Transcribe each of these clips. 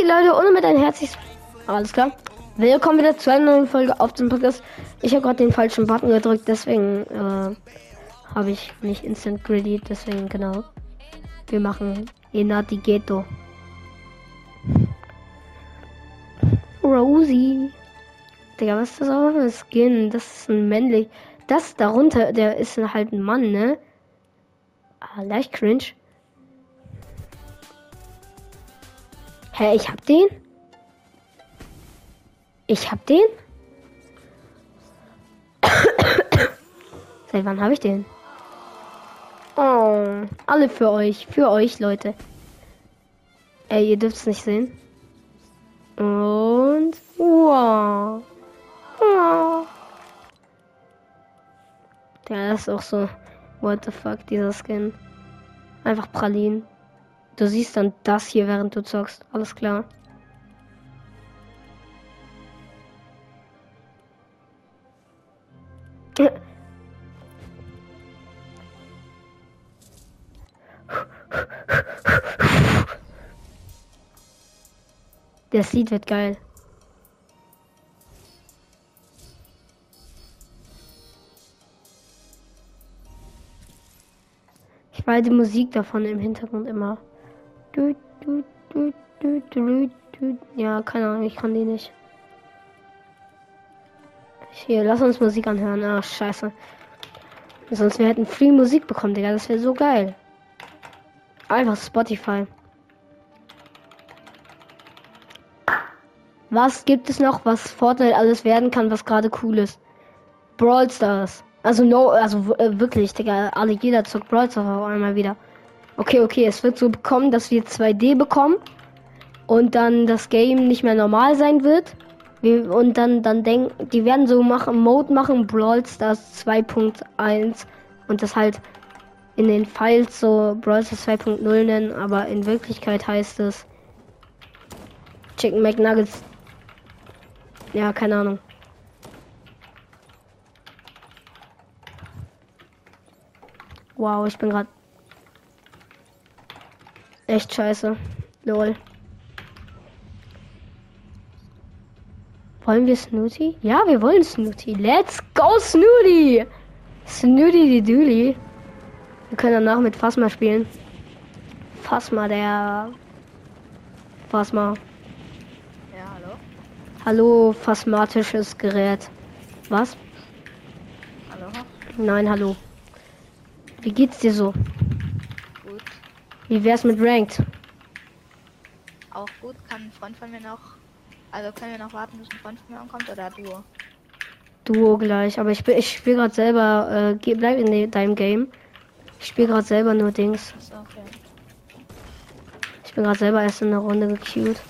geht Leute ohne mit ein herzliches. Alles klar. Willkommen wieder zu einer neuen Folge auf dem Podcast. Ich habe gerade den falschen Button gedrückt, deswegen äh, habe ich nicht Instant Greedy, deswegen genau. Wir machen Enati Ghetto. Rosie. Digga, was ist das auch für ein Skin? Das ist ein männlich. Das darunter, der ist halt ein Mann, ne? Ah, leicht cringe. Hä, ich hab den? Ich hab den? Seit wann habe ich den? Oh, alle für euch, für euch, Leute. Ey, ihr dürft es nicht sehen. Und wow. wow. Ja, das ist auch so. What the fuck, dieser Skin. Einfach Pralin. Du siehst dann das hier, während du zockst. Alles klar. Das Lied wird geil. Ich war die Musik davon im Hintergrund immer. Ja, keine Ahnung, ich kann die nicht. Hier, lass uns Musik anhören. Ach, scheiße. Sonst wir hätten Free Musik bekommen, Digga. Das wäre so geil. Einfach Spotify. Was gibt es noch, was Fortnite alles werden kann, was gerade cool ist? Brawl Stars. Also no, also äh, wirklich, Digga, alle jeder zockt Brawl Stars auf einmal wieder. Okay, okay, es wird so bekommen, dass wir 2D bekommen und dann das Game nicht mehr normal sein wird. Wir, und dann, dann denken, die werden so machen, Mode machen, Brawl Stars 2.1 und das halt in den Files so Brawl Stars 2.0 nennen, aber in Wirklichkeit heißt es Chicken McNuggets ja, keine Ahnung. Wow, ich bin gerade echt scheiße. Lol. Wollen wir Snooty? Ja, wir wollen Snooty. Let's go, Snooty! Snooty die Dooley. Wir können danach mit Fasma spielen. Fasma, der. Fasma. Hallo, phasmatisches Gerät. Was? Hallo? Nein, hallo. Wie geht's dir so? Wie wär's mit Ranked? Auch gut. Kann ein Freund von mir noch. Also können wir noch warten, bis ein Freund von mir ankommt oder Duo? Duo gleich, aber ich, ich spiele gerade selber. Äh, bleib in deinem Game. Ich spiele gerade selber nur Dings. So, okay. Ich bin gerade selber erst in der Runde gequeued.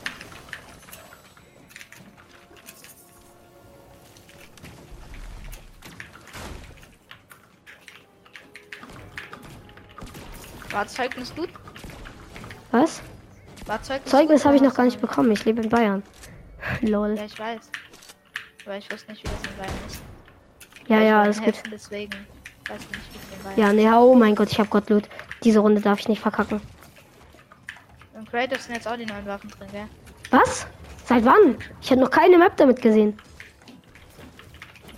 War Zeugnis gut? Was? War Zeugnis, Zeugnis habe ich noch gar nicht bekommen. Ich lebe in Bayern. Lol. Ja, ich weiß. Aber ich wusste nicht, wie das in Bayern ist. Ja, ja, alles gut. Hessen, Deswegen weiß ich nicht, wie es in Bayern Ja, nee, oh mein Gott, ich habe Gottblut. Diese Runde darf ich nicht verkacken. Und Kratos sind jetzt auch die neuen Waffen drin, gell? Was? Seit wann? Ich habe noch keine Map damit gesehen.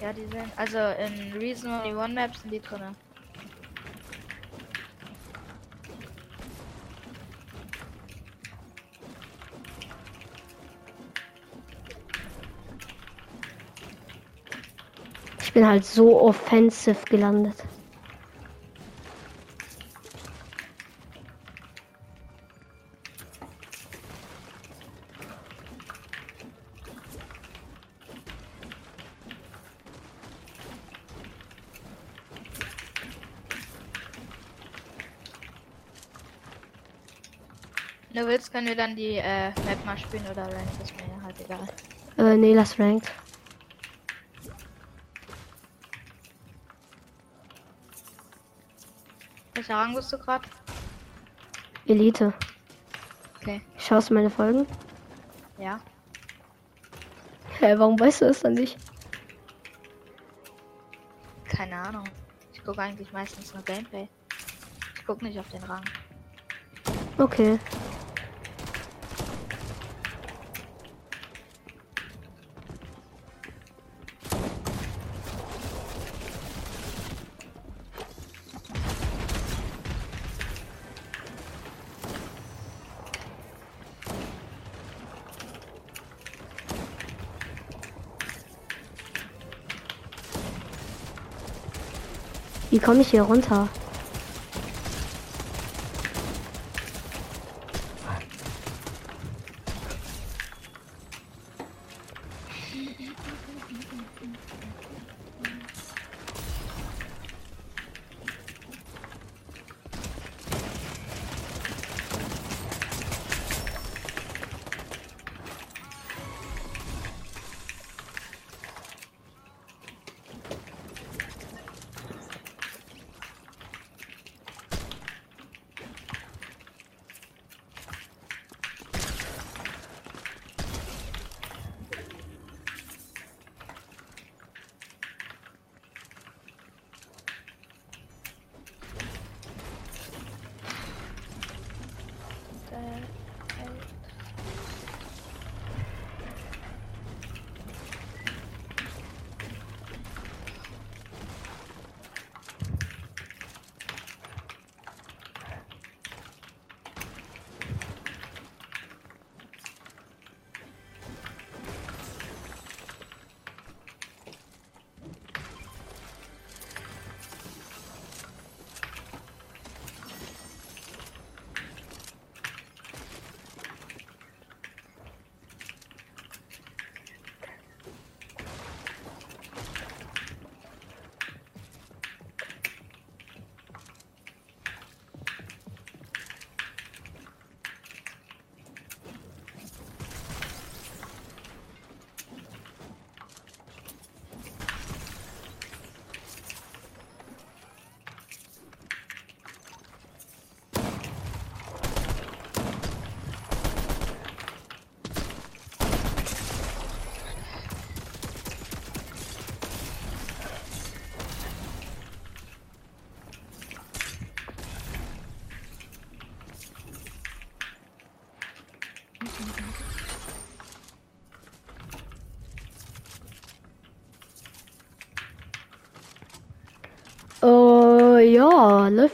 Ja, die sind. Also in Reason Only One Maps sind die drin. Ich bin halt so offensive gelandet. Wenn du willst, können wir dann die äh, Map mal spielen oder Rank, ist mir halt egal. Äh, nee, lass ranked. Welcher Rang bist du gerade? Elite. Okay. Schaust du meine Folgen? Ja. Hä, warum weißt du es dann nicht? Keine Ahnung. Ich gucke eigentlich meistens nur Gameplay. Ich gucke nicht auf den Rang. Okay. Komme ich hier runter?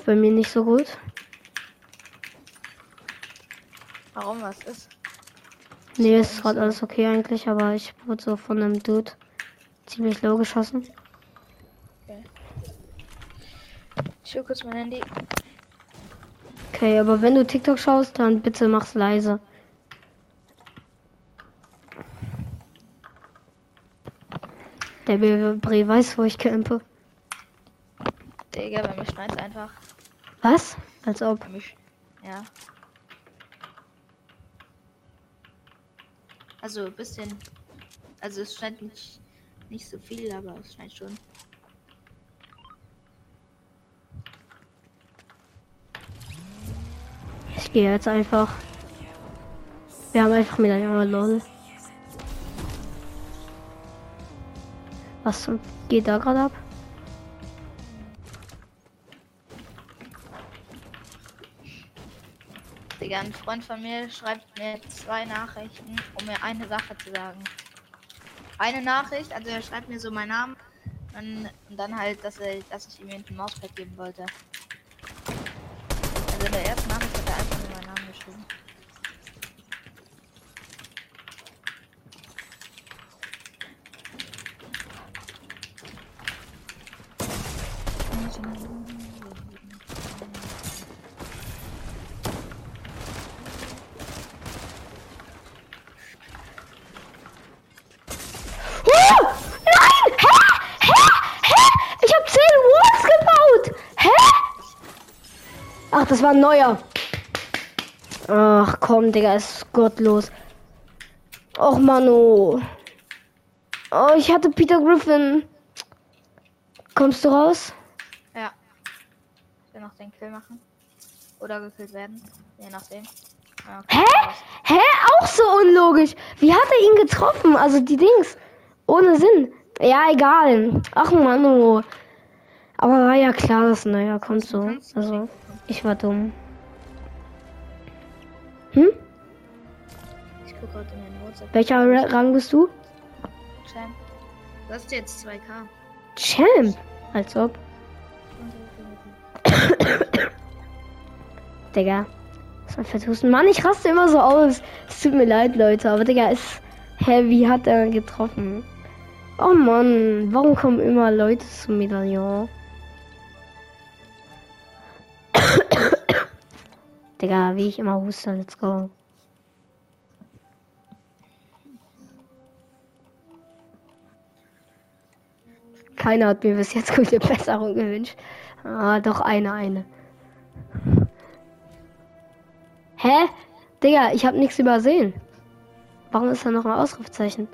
Bei mir nicht so gut. Warum was ist? Nee, ist gerade alles okay eigentlich, aber ich wurde so von einem Dude ziemlich low geschossen. Ich hol kurz mein Handy. Okay, aber wenn du TikTok schaust, dann bitte mach's leise. Der Bre weiß, wo ich campe. Digga, bei mir schneit's einfach. Was? Als ob. Ja. Also ein bisschen. Also es scheint nicht, nicht so viel, aber es scheint schon. Ich gehe jetzt einfach. Wir haben einfach mit einer lol. Was geht da gerade ab? Digga, ein Freund von mir schreibt mir zwei Nachrichten, um mir eine Sache zu sagen. Eine Nachricht, also er schreibt mir so meinen Namen und, und dann halt, dass, er, dass ich ihm ein Mauspad geben wollte. Also in der ersten Nachricht hat er einfach nur meinen Namen geschrieben. Oh! Nein! Hä? Hä? Hä? Ich habe 10 Walls gebaut! Hä? Ach, das war ein neuer. Ach komm, Digga, ist gottlos. Och, Mano. Oh, ich hatte Peter Griffin. Kommst du raus? Ja. Ich will noch den Kill machen. Oder gekillt werden. Je nachdem. Ja, Hä? raus. Hä? Auch so unlogisch. Wie hat er ihn getroffen? Also die Dings. Ohne Sinn. Ja, egal. Ach Mano. Aber war ja klar, dass neuer kommt so. Also, ich war dumm. Hm? Ich gucke gerade in WhatsApp. Welcher Ra- Rang bist du? Champ. Du hast jetzt 2K. Champ. Als ob. Digga. Das war vertusen. Mann, ich raste immer so aus. Es tut mir leid, Leute. Aber Digga, ist. Hä, wie hat er getroffen? Oh Mann, warum kommen immer Leute zum Medaillon? Digga, wie ich immer huste, let's go. Keiner hat mir bis jetzt gute Besserung gewünscht. Ah, doch eine, eine. Hä? Digga, ich habe nichts übersehen. Warum ist da noch ein Ausrufezeichen?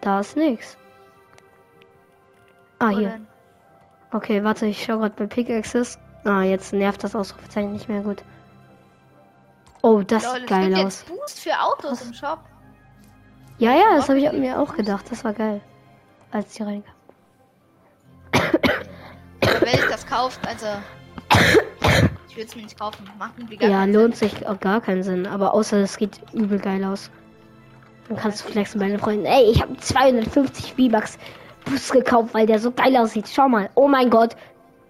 Da ist nichts. Ah, Wo hier. Okay, warte, ich schau gerade bei Pickaxes. Ah, jetzt nervt das Ausrufezeichen nicht mehr gut. Oh, das Lol, sieht geil aus. Boost für Autos im Shop. Ja, ja, das habe ich mir auch gedacht. Das war geil. Als die reinkam. Wenn ich das kauft, also. Ich würde es mir nicht kaufen. Macht irgendwie gar Ja, lohnt sich auch gar keinen Sinn. Aber außer es geht übel geil aus. Dann kannst du flexen bei deinen Freunden. Ey, ich habe 250 V-Bucks Boost gekauft, weil der so geil aussieht. Schau mal. Oh mein Gott.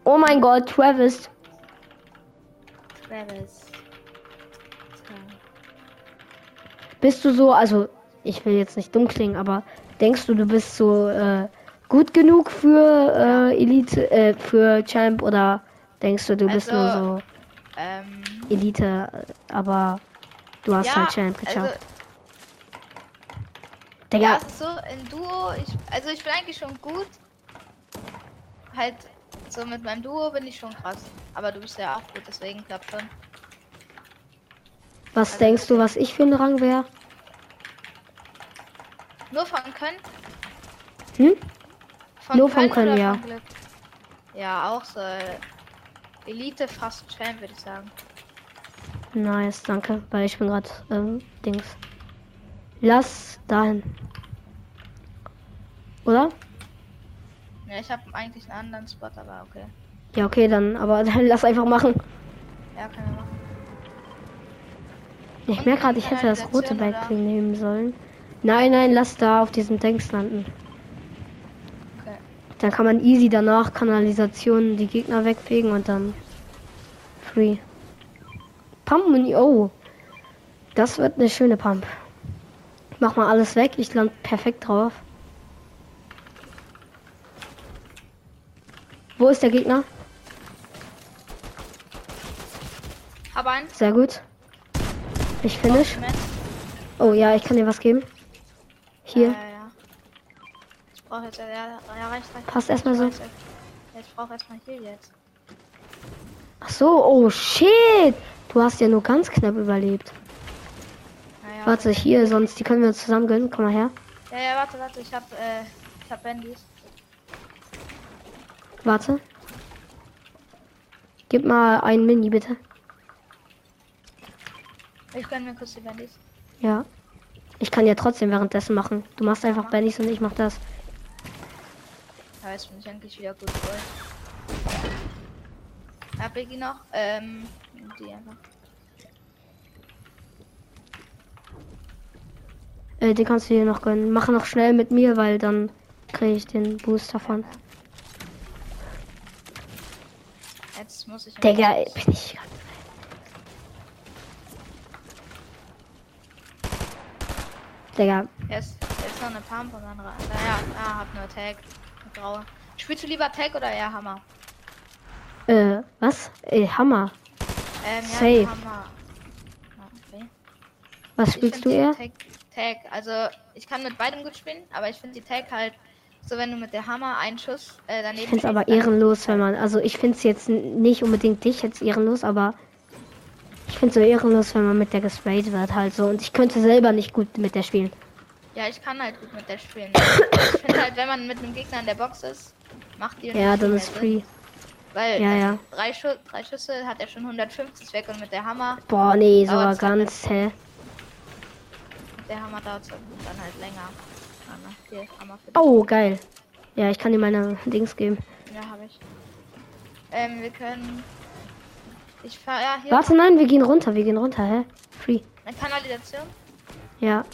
Oh mein Gott, Travis. Travis. So. Bist du so, also ich will jetzt nicht dumm klingen, aber denkst du, du bist so äh, gut genug für äh, Elite, äh, für Champ oder denkst du, du bist nur Also, so Ähm, Elite, aber du hast ja, halt Champ geschafft. also, Digga, ja, so in Duo, ich, also ich bin eigentlich schon gut. Halt, so mit meinem Duo bin ich schon krass. Aber du bist ja auch gut, deswegen klappt schon. was denkst du, was ich für ein Rang wäre? Nur von Können? Hm? Nur von Können, ja. von? Ja, auch so. Elite fast Champ, würde ich sagen. Nice, danke, weil ich bin gerade ähm, Dings. Lass dahin. Oder? Ja, ich habe eigentlich einen anderen Spot, aber okay. Ja, okay, dann, aber dann lass einfach machen. Ja, kann er machen. Ich merke gerade, ich hätte das rote? Backbling nehmen sollen. Nein, nein, lass da auf diesem Tanks landen. Okay. Dann kann man easy danach Kanalisation die Gegner wegfegen und dann free. Pump und oh. Das wird eine schöne Pump. Mach mal alles weg, ich land perfekt drauf. Wo ist der Gegner? Hab einen. Sehr gut. Ich finish. Oh ja, ich kann dir was geben. Hier. Ja, ja, ja. Ich brauche jetzt. Ja, ja, reicht, reicht. Passt erstmal so. Jetzt. Brauche erstmal hier jetzt. Ach so, oh shit. Du hast ja nur ganz knapp überlebt. Naja, Warte, hier, sonst die können wir uns zusammen gönnen. Komm mal her. Ja, ja, warte, warte. Ich hab, äh, ich hab Bandys. Warte. Gib mal ein Mini, bitte. Ich gönn mir kurz die Bandys. Ja. Ich kann ja trotzdem währenddessen machen. Du machst einfach Bennys und ich mach das. Ja, jetzt bin ich eigentlich wieder gut voll. Hab ich die noch? Ähm, die einfach. Äh, den kannst du dir noch gönnen. Mach noch schnell mit mir, weil dann kriege ich den Boost davon. Jetzt muss ich. Digga, bin ich ganz. Digga, Jetzt, jetzt noch eine Pump und rein. Naja, ah, hab nur Tag. Graue. Spielst du lieber Tag oder eher Hammer? äh, was? Ey, Hammer. Ähm, ja, Safe. Hammer. Okay. Was Ich spielst du eher? Tag, Tag, also ich kann mit beidem gut spielen, aber ich finde die Tag halt so, wenn du mit der Hammer einen Schuss äh, daneben Ich finde es aber ehrenlos, wenn man. Also ich finde es jetzt nicht unbedingt dich jetzt ehrenlos, aber ich finde es so ehrenlos, wenn man mit der gesprayt wird halt so. Und ich könnte selber nicht gut mit der spielen. Ja, ich kann halt gut mit der spielen. ich finde halt, wenn man mit einem Gegner in der Box ist, macht die Ja, dann ist free. Weil Ja, ja. Drei, Schu drei Schüsse hat er schon 150 weg und mit der Hammer, Boah, nee, so Dauert's halt ganz, hä? Der Hammer dauert dann halt länger. Ah, Hier. Oh, geil. Ja, ich kann dir meine Dings geben. Ja, habe ich. Ähm, wir können. Ich fahr ja hier. Warte, nein, wir gehen runter, wir gehen runter, hä? Free. Eine Kanalisation. Ja.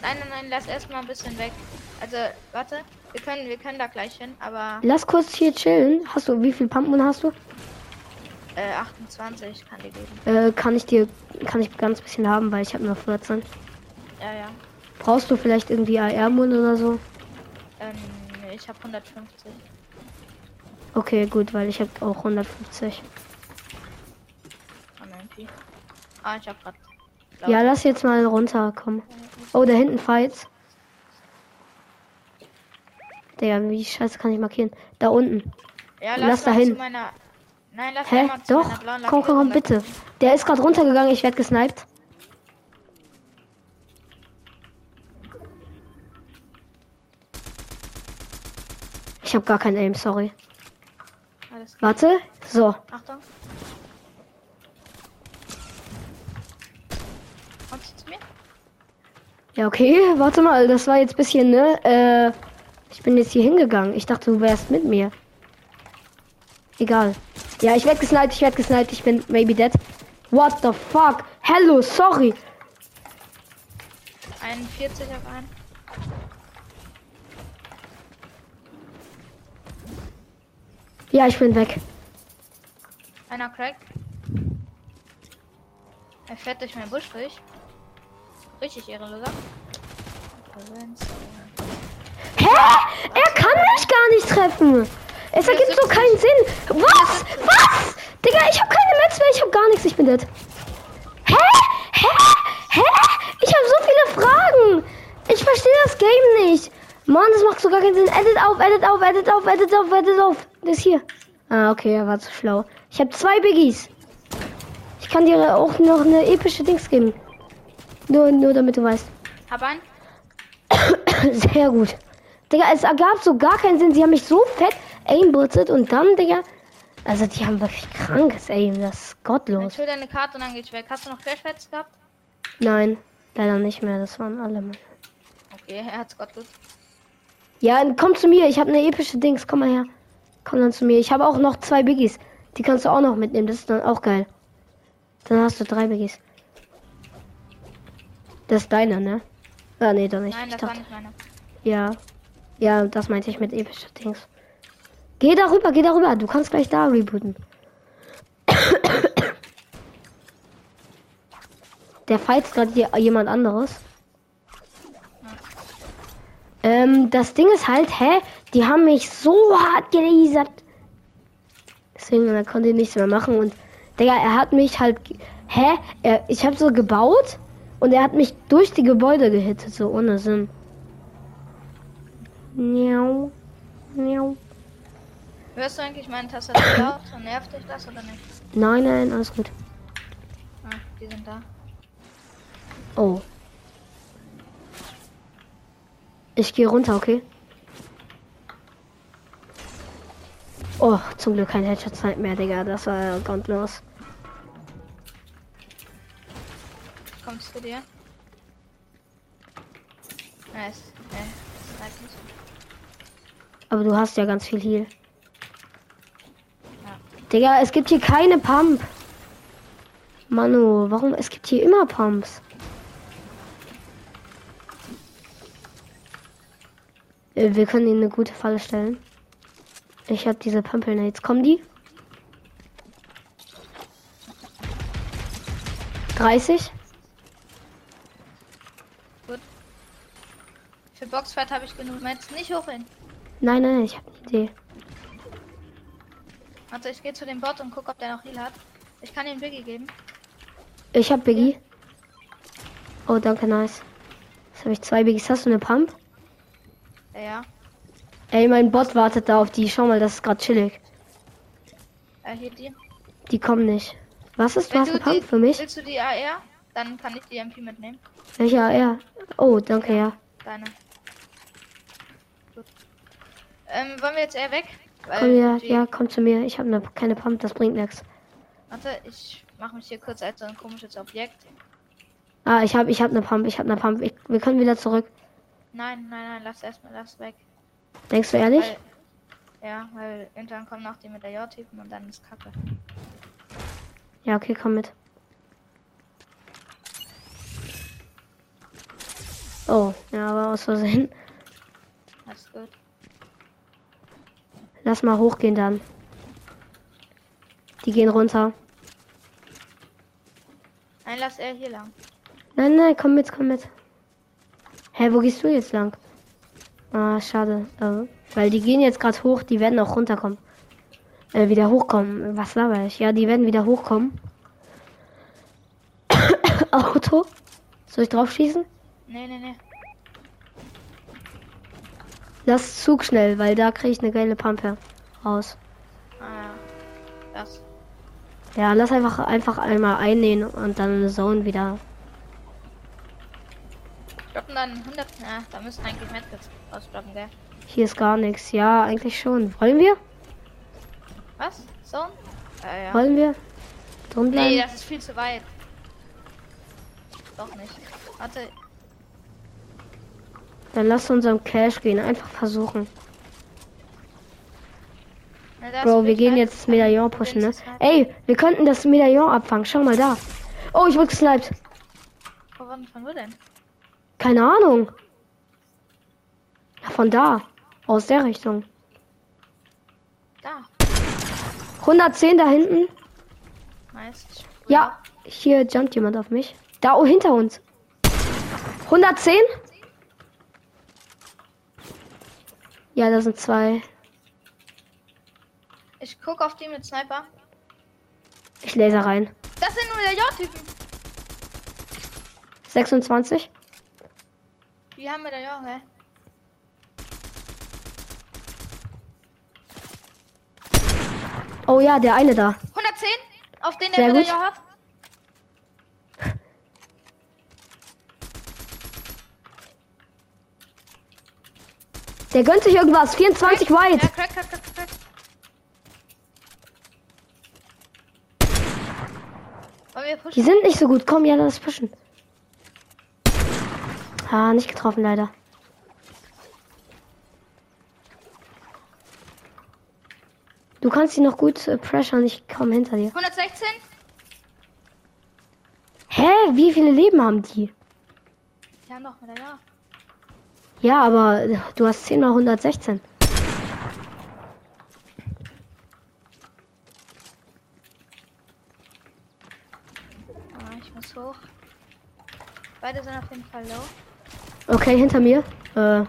Nein, nein, nein, lass erstmal ein bisschen weg. Also, warte. Wir können, wir können da gleich hin, aber Lass kurz hier chillen. Hast du, wie viel Pumpmoon hast du? äh, 28 kann die geben. Äh, kann ich dir, kann ich ganz bisschen haben, weil ich habe nur 14. Ja, ja. Brauchst du vielleicht irgendwie AR-Moon oder so? Ähm, nee, ich habe 150. Okay, gut, weil ich habe auch 150. Am MP. Ah, ich hab grad. Ja, lass jetzt mal runterkommen. Oh, da hinten Fights. Der, wie scheiße kann ich markieren? Da unten. Ja, lass dahin. zu Meiner... Nein, lass Hä? Doch. Komm, komm, komm, bitte. Der ist gerade runtergegangen, ich werde gesniped. Ich habe gar kein Aim, sorry. Alles klar. Warte. So. Achtung. Kommst du zu mir? Ja, okay. Warte mal, das war jetzt bisschen, ne? Äh, ich bin jetzt hier hingegangen. Ich dachte, du wärst mit mir. Egal. Ja, ich werde gesniped, ich werde gesniped. Ich bin maybe dead. What the fuck? Hello, sorry. 41 auf einen. Ja, ich bin weg. Einer crack. Er fährt durch meinen Busch durch. Richtig ehrenloser. Hä? Er kann mich gar nicht treffen. Es ergibt so keinen Sinn. Was? Was? Digga, ich habe keine Metz mehr. Ich habe gar nichts. Ich bin dead. Hä? Hä? Hä? Ich habe so viele Fragen. Ich verstehe das Game nicht. Mann, das macht so gar keinen Sinn. Edit auf, edit auf, edit auf, edit auf, edit auf. Das hier. Ah, okay, er war zu schlau. Ich habe zwei Biggies. Ich kann dir auch noch eine epische Dings geben. Nur, nur damit du weißt. Hab einen. Sehr gut. Digga, es ergab so gar keinen Sinn. Sie haben mich so fett aimbutzet und dann, Digga. Also, die haben wirklich krankes Aim. Das ist Ich gottlos. hol deine Karte und dann geht's weg. Hast du noch Crashpads gehabt? Nein, leider nicht mehr. Das waren alle. meine. Okay, er hat's Gott gut. Ja, komm zu mir. Ich habe eine epische Dings. Komm mal her. Komm dann zu mir. Ich habe auch noch zwei Biggies. Die kannst du auch noch mitnehmen. Das ist dann auch geil. Dann hast du drei Biggies. Das ist deiner, ne? Ah, nee, doch nicht. Nein, ich das war dachte, nicht meine. ja. Ja, das meinte ich mit epische Dings. Geh darüber, geh darüber. Du kannst gleich da rebooten. Der fights gerade jemand anderes. Ähm, das Ding ist halt, hä? Die haben mich so hart gelasert. Deswegen er konnte ich nichts mehr machen und Digga, er hat mich halt, hä? Er, ich habe so gebaut und er hat mich durch die Gebäude gehittet, so ohne Sinn. Miau. Miau. Hörst du eigentlich meine Tastatur laut? Nervt dich das oder nicht? Nein, nein, alles gut. Ah, die sind da. Oh. Ich gehe runter, okay? Oh, zum Glück kein Headshot mehr, Digga. Das war gottlos. Kommst zu dir? Nice. Nicht. Aber du hast ja ganz viel Heal. Ja. Digga, es gibt hier keine Pump. Manu, warum? Es gibt hier immer Pumps. Wir können ihnen eine gute Falle stellen. Ich habe diese Pumpelnates. Kommen die? 30? Für Boxfight habe ich genug Metz. Nicht hochhin. Nein, nein, ich habe eine Idee. Warte, ich gehe zu dem Bot und guck, ob der noch Heal hat. Ich kann ihm Biggie geben. Ich habe Biggie. Oh, danke, nice. Jetzt habe ich zwei Biggies. Hast du eine Pump? Ja, ja. Ey, mein Bot wartet da auf die. Schau mal, das ist gerade chillig. Äh, hier die. Die kommen nicht. Was ist, die, für mich? Willst du die AR? Dann kann ich die MP mitnehmen. Welche AR? Oh, danke, ja. Deine. Gut. Ähm, wollen wir jetzt eher weg? Weil Komm, ja, ja, komm zu mir. Ich habe ne, keine Pump, das bringt nichts. Warte, ich mache mich hier kurz als so ein komisches Objekt. Ah, ich habe ich hab eine Pump, ich habe eine Pump. Ich, wir können wieder zurück. Nein, nein, nein, lass erstmal das weg. Denkst du ehrlich? Weil, ja, weil irgendwann kommen noch die mit der J-Typen und dann ist Kacke. Ja, okay, komm mit. Oh, ja, aber aus Versehen. Alles gut. Lass mal hochgehen dann. Die gehen runter. Nein, lass er hier lang. Nein, nein, komm mit, komm mit. Hä, wo gehst du jetzt lang? Ah, schade. Äh, weil die gehen jetzt gerade hoch, die werden auch runterkommen. Äh, wieder hochkommen. Was laber ich? Ja, die werden wieder hochkommen. Auto. Soll ich drauf schießen? Nee, nee, nee. Lass Zug schnell, weil da kriege ich eine geile Pampe raus. Ah, ja. Das. Ja, lass einfach einfach einmal einnähen und dann eine Zone wieder. Droppen dann 100. Ja, da müssen eigentlich Medkits rausdroppen, gell? Hier ist gar nichts. Ja, eigentlich schon. Wollen wir? Was? So? Ja, ja. Wollen wir? Drin bleiben? Nee, das ist viel zu weit. Doch nicht. Warte, Dann lass uns am Cash gehen. Einfach versuchen. na, Bro, wir gehen weit. jetzt das Medaillon pushen, ne? Ey, wir könnten das Medaillon abfangen. Schau mal da. Oh, ich wurde gesniped. Von, von wo denn? Keine Ahnung. Von da. Aus der Richtung. Da. 110 da hinten. Nice. Ja, hier jumpt jemand auf mich. Da oh, hinter uns. 110? Ja, da sind zwei. Ich guck auf die mit Sniper. Ich laser rein. Das sind nur der J-Typen. 26. Wie haben wir da ja, hä? Oh ja, der eine da. 110? Auf den der. Medaillon hat? Der gönnt sich irgendwas. 24 Ja, White. crack, crack, crack, crack. Wir Die sind nicht so gut. Komm, ja, lass pushen. Ah, nicht getroffen leider. Du kannst sie noch gut äh, pressern. Ich komme hinter dir. 116? Hä? Wie viele Leben haben die? Die haben doch Medaillon. Ja, aber äh, du hast 10 mal 116. Ah, ich muss hoch. Beide sind auf jeden Fall low. Okay, hinter mir. Äh.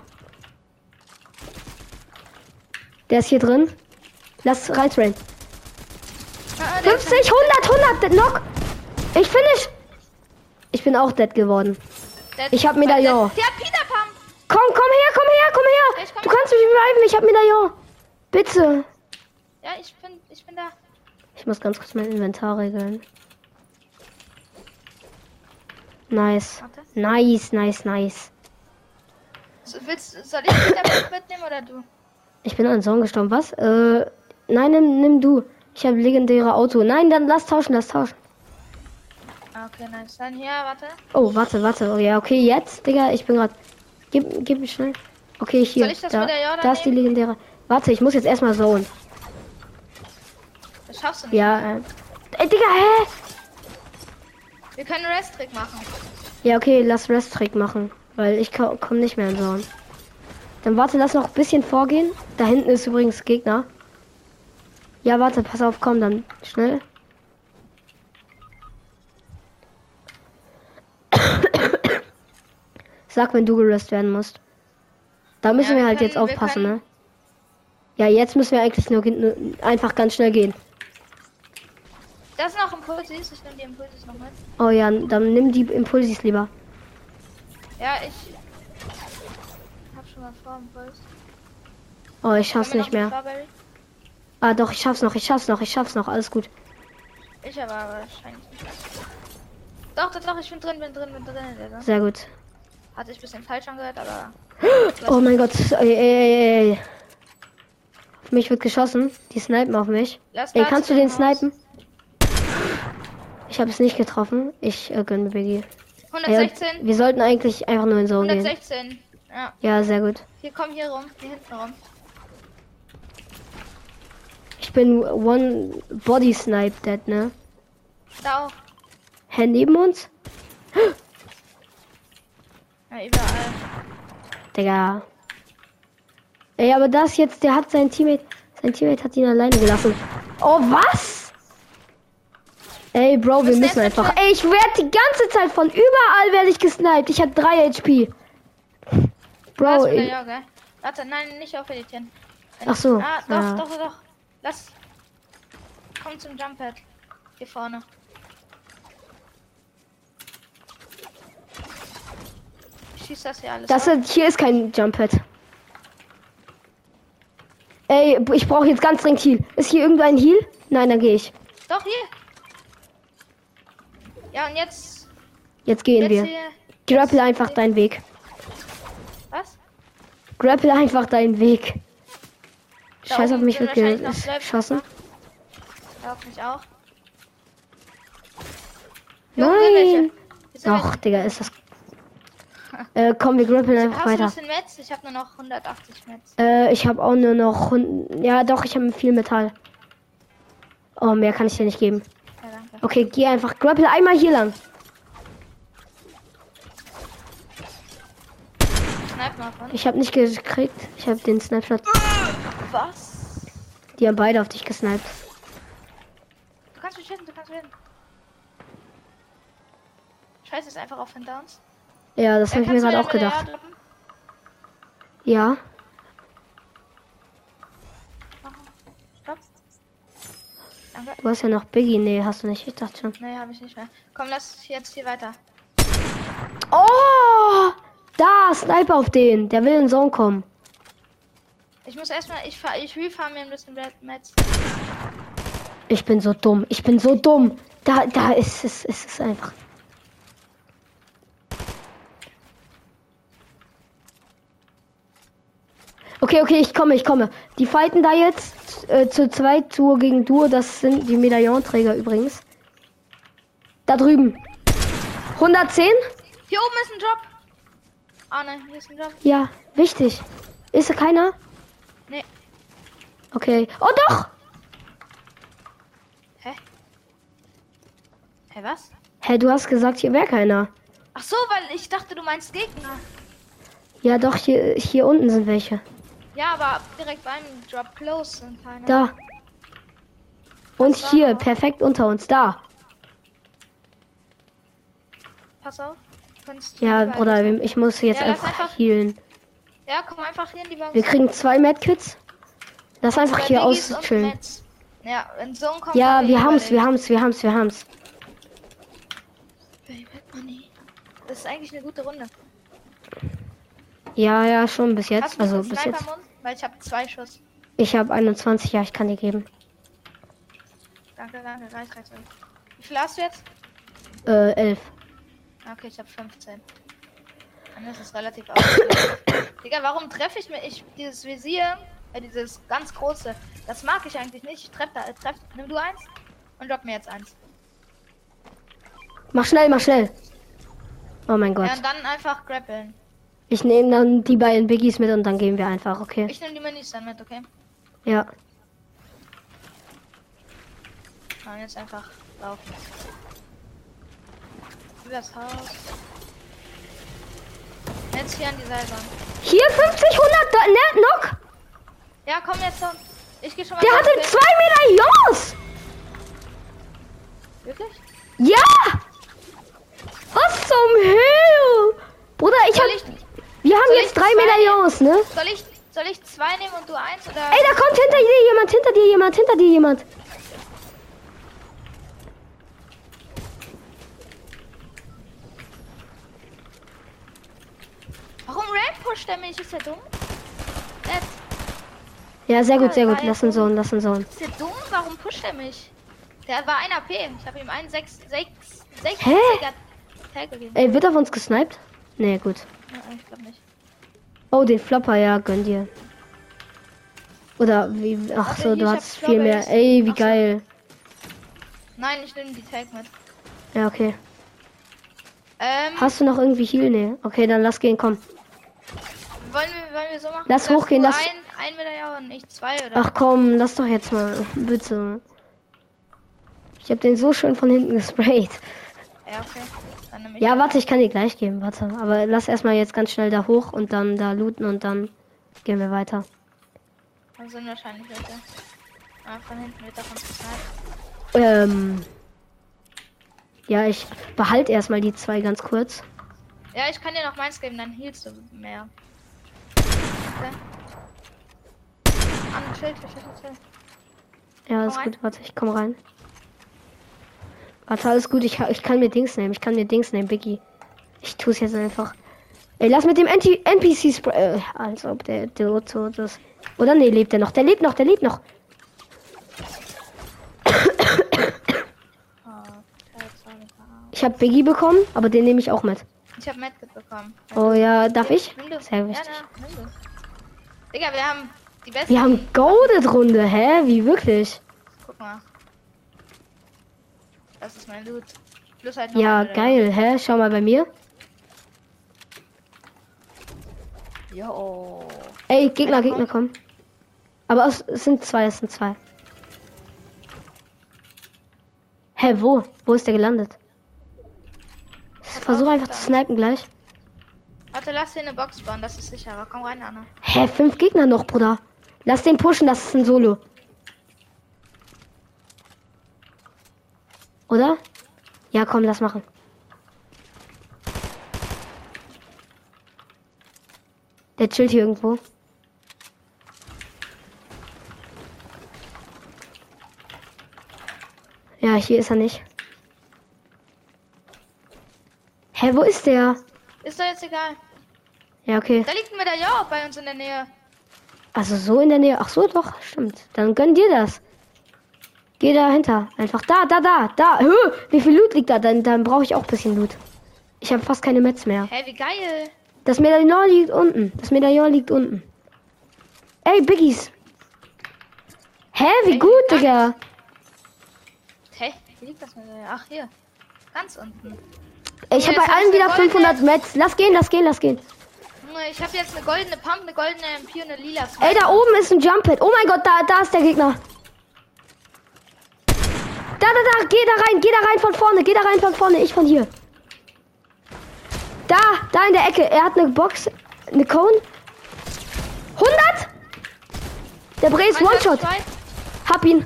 Der ist hier drin. Lass reintrainen. Ah, der ist 50, 100, 100, dead knock. Ich finish. Ich bin auch dead geworden. der- ich hab Medaillon. Der hat Peter Pan. Komm, komm her, komm her, komm her. Komm. Du kannst mich reviven, ich hab Medaillon. Bitte. Ja, ich bin, ich bin da. Ich muss ganz kurz mein Inventar regeln. Nice. Nice, nice, nice. Willst, soll ich Peter Pan mitnehmen oder du? Ich bin an Song gestorben. Was? Äh, nein, nimm, nimm du. Ich habe legendäre Auto. Nein, dann lass tauschen, lass tauschen. Ah, okay, nice. Dann hier, warte. Oh, warte, warte. Oh ja, okay, jetzt, Digga, ich bin gerade. Gib, gib mir schnell. Okay, hier. Soll ich das da, Medaillon dann da ist die legendäre. Warte, ich muss jetzt erstmal zone. Das schaffst du nicht. Ja, äh. Ey, Digga, hä? Wir können Rest-Trick machen. Ja, okay, lass Rest-Trick machen. Weil ich ko komme nicht mehr in Zone. Dann warte, lass noch ein bisschen vorgehen. Da hinten ist übrigens Gegner. Ja, warte, pass auf, komm dann. Schnell. Sag, wenn du gerest werden musst. Da müssen Ja, wir halt können- jetzt aufpassen, ne? Ja, jetzt müssen wir eigentlich nur, nur einfach ganz schnell gehen. Das ist noch Impulsis. Ich nehme die Impulsis noch mit. Oh ja, dann nimm die Impulsis lieber. Ja, ich hab schon mal vor Impuls. Oh, ich schaff's nicht mehr. Strawberry? Ah, doch, ich schaff's noch, ich schaff's noch, ich schaff's noch, alles gut. Ich aber wahrscheinlich nicht. Doch, doch, doch, ich bin drin, bin drin, bin drin. Alter. Sehr gut. Hatte ich ein bisschen falsch angehört, aber. Oh mein Gott, ey, ey, ey, ey. Auf mich wird geschossen. Die snipen auf mich. Lass Ey, kannst du den Haus. snipen? Ich habe es nicht getroffen. Ich äh, gönne Biggie. Ja, 116. wir sollten eigentlich einfach nur in gehen. 116. Ja, Ja, sehr gut. hier komm hier rum, hier hinten rum. Ich bin one body snipe dead, ne? Da auch. Hä, neben uns? Ja, überall. Digga. Ey, aber das jetzt, der hat sein Teammate, sein Teammate hat ihn alleine gelassen. Oh, was? Ey, Bro, wir müssen einfach. Ey, ich werde die ganze Zeit von überall werde ich gesniped. Ich habe 3 HP. Bro, ich, ja? Warte, nein, nicht auf editieren. ach so. Ah, doch, ja. doch, doch. Lass. Komm zum Jump Pad. Hier vorne. Ich schieß das hier alles. Das ab. hier ist kein Jump Pad. Ey, ich brauche jetzt ganz dringend Heal. Ist hier irgendwo ein Heal? Nein, dann gehe ich. Doch, hier. Ja, und jetzt. Jetzt gehen Jetzt wir. hier. Grapple einfach deinen Weg. Was? Grapple einfach deinen Weg. Da Scheiß auf mich wird geschossen. Ja, auf mich auch. Nein. Ach. Digga, ist das. Äh, komm, wir grappeln einfach Hast du ein weiter. Metz? Ich habe nur noch 180 Metz. Äh, ich habe auch nur noch. Ja, doch, ich habe viel Metall. Oh, mehr kann ich dir nicht geben. Okay, geh einfach. Grapple einmal hier lang. Ich habe nicht gekriegt. Ich habe den Snapshot. Was? Die haben beide auf dich gesniped. Du kannst mich hitten, du kannst mich hitten. Scheiße, ist einfach auf hinter uns. Ja, das Ja, habe ich mir gerade den auch gedacht. Ja. Danke. Du hast ja noch Biggie. Nee, hast du nicht. Ich dachte schon. Nee, habe ich nicht mehr. Komm, lass jetzt hier weiter. Oh! Da, Sniper auf den. Der will in den Zone kommen. Ich muss erstmal, ich fahr, ich refarm mir ein bisschen Metz. Ich bin so dumm. Ich bin so dumm. Da, da ist es, ist es einfach. Okay, okay, ich komme, ich komme. Die fighten da jetzt äh, zu zweit, Duo gegen Duo. Das sind die Medaillonträger übrigens. Da drüben. 110? Hier oben ist ein Drop. Ah nein, hier ist ein Drop. Ja, wichtig. Ist da keiner? Nee. Okay. Oh doch! Hä? Hä, was? Hä, du hast gesagt, hier wäre keiner. Ach so, weil ich dachte, du meinst Gegner. Ja, doch, hier, hier unten sind welche. Ja, aber direkt beim Drop Close sind keine. Da. Und war hier, noch? perfekt unter uns, da. Pass auf. Ja, Bruder, ich muss jetzt Ja, einfach einfach- healen. Ja, komm einfach hier in die Box. Wir kriegen zwei Medkits. Lass einfach hier auschillen. Ja, in so kommt Ja, wir haben's, wir haben's, wir haben's, wir haben's. Das ist eigentlich eine gute Runde. Ja, ja, schon bis jetzt. ein Also bis jetzt. Mund? Weil ich habe zwei Schuss. Ich habe 21, ja, ich kann dir geben. Danke, danke, reicht, reicht. reicht. Wie viel hast du jetzt? Äh, 11. Okay, ich habe 15. Dann ist es relativ. Digga, warum treffe ich mir ich dieses Visier, äh, dieses ganz große, das mag ich eigentlich nicht. Ich treff da, äh, treff, nimm du eins und drop mir jetzt eins. Mach schnell, mach schnell. Oh mein Gott. Ja, und dann einfach grappeln. Ich nehme dann die beiden Biggies mit und dann gehen wir einfach, okay? Ich nehme die Minis dann mit, okay? Ja. Und jetzt einfach laufen. Übers Haus. Jetzt hier an die Seilbahn. Hier 50, 100, da, ne, Knock. Ja, komm jetzt schon. Ich gehe schon mal. Der hatte okay? zwei Medaillons. Wirklich? Ja! Was zum Himmel? Bruder, ich Soll hab. ich, Wir haben soll jetzt drei Medaillons, ne? soll ich, soll ich zwei nehmen und du eins oder? Ey, da kommt hinter dir jemand, hinter dir jemand, hinter dir jemand. Warum Ramp pusht der mich? Ist der dumm? Ja, sehr gut, sehr gut. Lass ihn so, lass ihn so. ist der dumm? Warum pusht er mich? Der war ein AP. Ich habe ihm einen 6 6 6 Hä? Ey, wird auf uns gesniped? Nee, gut. Ja, ich glaube nicht. Oh, den Flopper, ja, gönn dir. Oder wie. Ach so, du hast viel mehr. Ey, wie Ach so. geil. Nein, ich nehme die Tag mit. Ja, okay. Ähm, Hast du noch irgendwie Heal? Nee. Okay, dann lass gehen, komm. wollen wir, wollen wir so machen? Lass hochgehen, lass- Ein, ein Medaillon und ich zwei oder? Ach komm, lass doch jetzt mal. Bitte. Ich hab den so schön von hinten gesprayt. Ja, okay. Ja, warte, ich kann dir gleich geben, warte. Aber lass erstmal jetzt ganz schnell da hoch und dann da looten und dann gehen wir weiter. Dann sind wahrscheinlich welche. Ah, von hinten wird davon gesniped. Ähm. Ja, ich behalte erstmal die zwei ganz kurz. Ja, ich kann dir noch meins geben, dann healst du mehr. Okay. An, Schild, Schild, Schild. Ja, ist gut. Warte, ich komm rein. Warte, alles gut. Ich, ich kann mir Dings nehmen. Ich kann mir Dings nehmen, Biggie. Ich tue es jetzt einfach. Ey, lass mit dem NT NPC Spray. Äh, als ob der der tot ist. Oder nee, lebt er noch? Der lebt noch, der lebt noch. Ich habe Biggie bekommen, aber den nehme ich auch mit. ich habe Medkit bekommen. Oh ja, darf ich? Sehr Ja, wichtig. nimm du. Digga, wir haben die besten. Wir haben Golded Runde, hä? Wie wirklich? Guck mal. Das ist mein Loot. Plus halt noch Ja, geil, hä? Schau mal bei mir. Jo. Ey, Gegner, Gegner kommen. Aber es sind zwei, es sind zwei. Hä, wo? Wo ist der gelandet? Ich versuche einfach zu snipen gleich. Warte, lass hier eine Box bauen, das ist sicherer. Komm rein, Anna. Hä, fünf Gegner noch, Bruder. Lass den pushen, das ist ein Solo. Oder? Ja, komm, lass machen. Der chillt hier irgendwo. Ja, hier ist er nicht. Hä, wo ist der? Ist doch jetzt egal. Ja, okay. Da liegt ein Medaillon bei uns in der Nähe. Also so in der Nähe. Ach so, doch, stimmt. Dann gönn dir das. Geh dahinter. Einfach da, da, da, da. Hö, wie viel Loot liegt da? Dann, dann brauche ich auch ein bisschen Loot. Ich habe fast keine Metz mehr. Hä, wie geil. Das Medaillon liegt unten. Das Medaillon liegt unten. Ey, Biggies. Hä, wie Ey, gut. Digga. Hä, wie liegt das Medaillon? Ach, hier. Ganz unten. Ich habe bei allen wieder eine goldene- 500 Metz. Lass gehen, lass gehen, lass gehen. Ich habe jetzt eine goldene Pump, eine goldene MP und eine lila. Ey, da oben ist ein Jump Pad. Oh mein Gott, da, da ist der Gegner. Da, da, da, geh da rein, geh da rein von vorne, geh da rein von vorne, ich von hier. Da, da in der Ecke. Er hat eine Box, eine Cone. 100! Der Bre ist One-Shot. Hab ihn.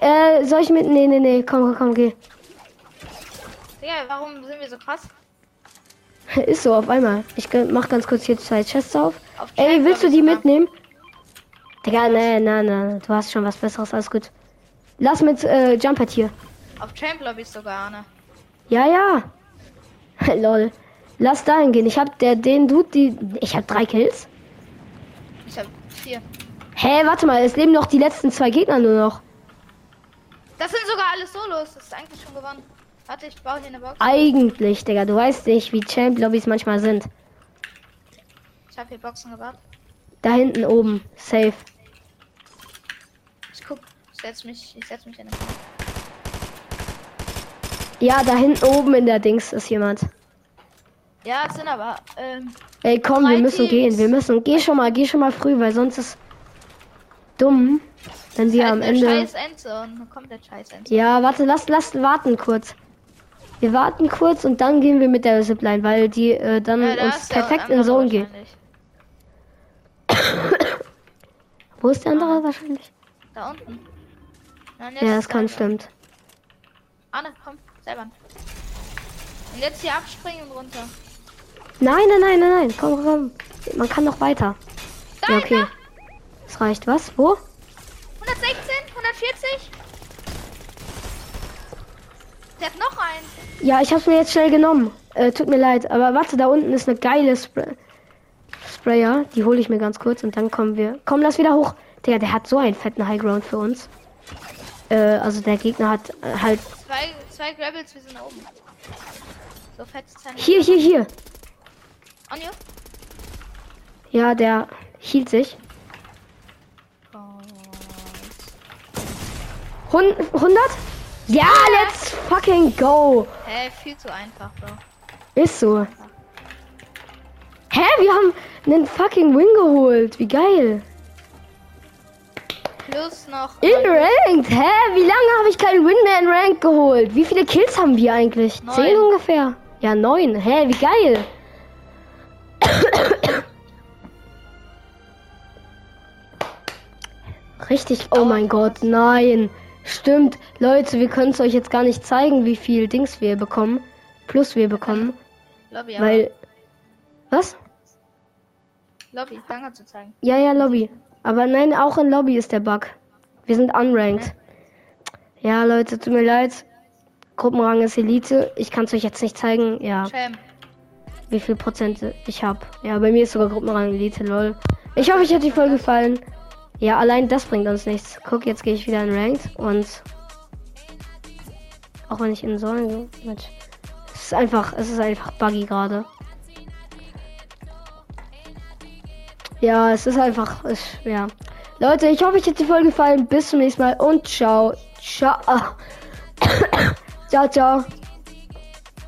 Äh, soll ich mit. Nee, nee, nee, komm, komm, komm, geh. Digga, warum sind wir so krass? Ist so, auf einmal. Ich mach ganz kurz hier zwei Chests auf. Auf Ey, willst du die mitnehmen? Digga, nee, nee, nee, du hast schon was Besseres, alles gut. Lass mit äh, Jumper hier. Auf Champ Lobby sogar, ne? Ja, ja. Lol. Lass dahin gehen. Ich hab der, den Dude, die. Ich hab drei Kills. Ich hab vier. Hä, warte mal, es leben noch die letzten zwei Gegner nur noch. Das sind sogar alles Solos. Das ist eigentlich schon gewonnen. Warte, ich baue hier eine Box. Eigentlich, Digga, du weißt nicht, wie Champ-Lobbys manchmal sind. Ich habe hier Boxen gebaut. Da hinten oben. Safe. Setz mich, ich setz mich in den Ja, da hinten oben in der Dings ist jemand. Ja, es sind aber, ähm, Ey, komm, wir müssen Teams. gehen. Wir müssen. Geh schon mal, geh schon mal früh, weil sonst ist dumm, wenn wir halt am Ende. scheiß Endzone. Komplett scheiß Endzone. Ja, warte, lass, lass warten kurz. Wir warten kurz und dann gehen wir mit der Zipline, weil die äh, dann Ja, uns der perfekt in Zone geht. Wo ist der andere wahrscheinlich? Da unten. Ja, das kann stimmt. Anne, komm, selber. Und jetzt hier abspringen und runter. Nein, nein, nein, nein, nein. Komm, komm. Man kann noch weiter. Da, Ja, okay. da. Das reicht. Was? Wo? 116, 140. Der hat noch einen. Ja, ich hab's mir jetzt schnell genommen. Äh, tut mir leid. Aber warte, da unten ist eine geile Spray Sprayer. Die hole ich mir ganz kurz und dann kommen wir. Komm, lass wieder hoch. Der, der hat so einen fetten Highground für uns. Äh, also der Gegner hat äh, halt. Zwei, zwei Gravels, wir sind oben. So fett. Hier, hier, hier. Onyo? Ja, der hielt sich. Hund- 100? Ja, let's fucking go. Hä, viel zu einfach, Bro. Ist so. Hä, wir haben einen fucking Win geholt. Wie geil. Plus noch. In Ranked? Hä, wie lange habe ich keinen Win mehr in Ranked geholt? Wie viele Kills haben wir eigentlich? Neun. Zehn ungefähr. Ja, neun. Hä, wie geil. Richtig. Oh mein Gott, nein. Stimmt. Leute, wir können es euch jetzt gar nicht zeigen, wie viel Dings wir bekommen. Plus wir bekommen. Lobby. Weil. Was? Lobby, danke zu zeigen. Ja, ja, Lobby. Aber nein, auch in Lobby ist der Bug. Wir sind unranked. Ja, Leute, tut mir leid. Gruppenrang ist Elite. Ich kann es euch jetzt nicht zeigen. Ja, Sham. wie viel Prozent ich habe. Ja, bei mir ist sogar Gruppenrang Elite, lol. Ich hoffe, euch hat die Folge gefallen. Ja, allein das bringt uns nichts. Guck, jetzt gehe ich wieder in Ranked und auch wenn ich in Säulen mit es ist einfach, es ist einfach buggy gerade. Ja, es ist einfach, ja. Leute, ich hoffe, euch hat die Folge gefallen. Bis zum nächsten Mal und ciao. Ciao. ciao, ciao.